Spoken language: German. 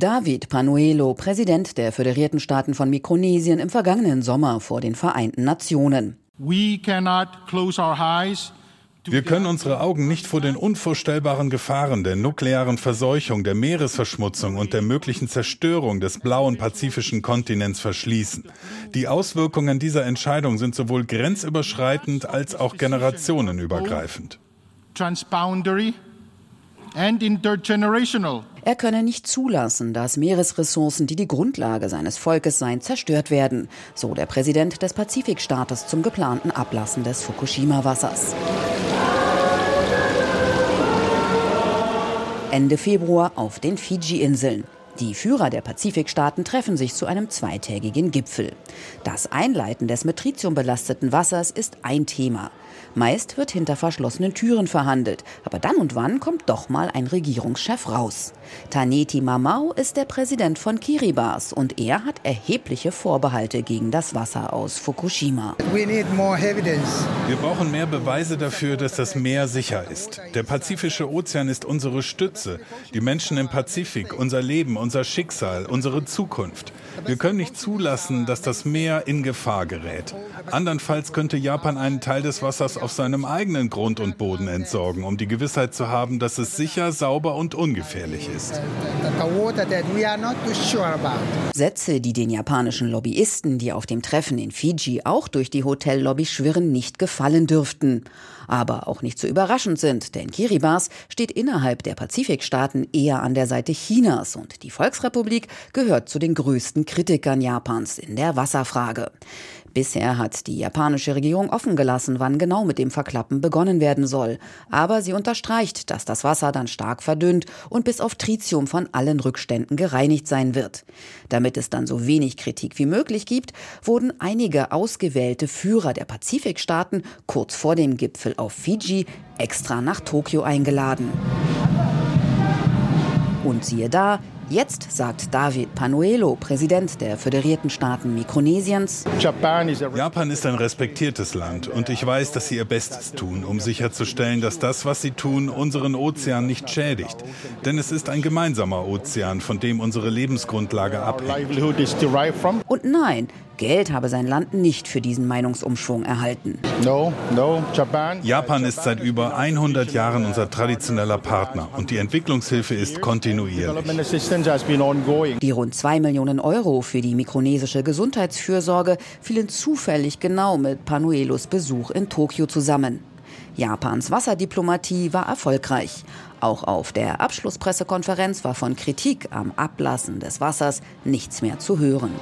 David Panuelo, Präsident der Föderierten Staaten von Mikronesien im vergangenen Sommer vor den Vereinten Nationen. We cannot close our eyes wir können unsere Augen nicht vor den unvorstellbaren Gefahren der nuklearen Verseuchung, der Meeresverschmutzung und der möglichen Zerstörung des blauen pazifischen Kontinents verschließen. Die Auswirkungen dieser Entscheidung sind sowohl grenzüberschreitend als auch generationenübergreifend. Transboundary. Er könne nicht zulassen, dass Meeresressourcen, die die Grundlage seines Volkes seien, zerstört werden, so der Präsident des Pazifikstaates zum geplanten Ablassen des Fukushima-Wassers. Ende Februar auf den Fidschi-Inseln. Die Führer der Pazifikstaaten treffen sich zu einem zweitägigen Gipfel. Das Einleiten des mit Tritium belasteten Wassers ist ein Thema. Meist wird hinter verschlossenen Türen verhandelt, aber dann und wann kommt doch mal ein Regierungschef raus. Taneti Mamau ist der Präsident von Kiribati und er hat erhebliche Vorbehalte gegen das Wasser aus Fukushima. Wir brauchen mehr Beweise dafür, dass das Meer sicher ist. Der Pazifische Ozean ist unsere Stütze, die Menschen im Pazifik, unser Leben, unser Schicksal, unsere Zukunft. Wir können nicht zulassen, dass das Meer in Gefahr gerät. Andernfalls könnte Japan einen Teil des Wassers auf seinem eigenen Grund und Boden entsorgen, um die Gewissheit zu haben, dass es sicher, sauber und ungefährlich ist. Sätze, die den japanischen Lobbyisten, die auf dem Treffen in Fiji auch durch die Hotellobby schwirren, nicht gefallen dürften. Aber auch nicht so überraschend sind, denn Kiribati steht innerhalb der Pazifikstaaten eher an der Seite Chinas und die Volksrepublik gehört zu den größten Kritikern Japans in der Wasserfrage. Bisher hat die japanische Regierung offen gelassen, wann genau mit dem Verklappen begonnen werden soll. Aber sie unterstreicht, dass das Wasser dann stark verdünnt und bis auf Tritium von allen Rückständen gereinigt sein wird. Damit es dann so wenig Kritik wie möglich gibt, wurden einige ausgewählte Führer der Pazifikstaaten kurz vor dem Gipfel auf Fiji extra nach Tokio eingeladen. Und siehe da, Jetzt sagt David Panuelo, Präsident der Föderierten Staaten Mikronesiens, Japan ist ein respektiertes Land und ich weiß, dass sie ihr Bestes tun, um sicherzustellen, dass das, was sie tun, unseren Ozean nicht schädigt. Denn es ist ein gemeinsamer Ozean, von dem unsere Lebensgrundlage abhängt. Und nein, Geld habe sein Land nicht für diesen Meinungsumschwung erhalten. No, no, Japan. Japan ist seit über 100 Jahren unser traditioneller Partner und die Entwicklungshilfe ist kontinuierlich. Die rund 2 Millionen Euro für die mikronesische Gesundheitsfürsorge fielen zufällig genau mit Panuelos Besuch in Tokio zusammen. Japans Wasserdiplomatie war erfolgreich. Auch auf der Abschlusspressekonferenz war von Kritik am Ablassen des Wassers nichts mehr zu hören.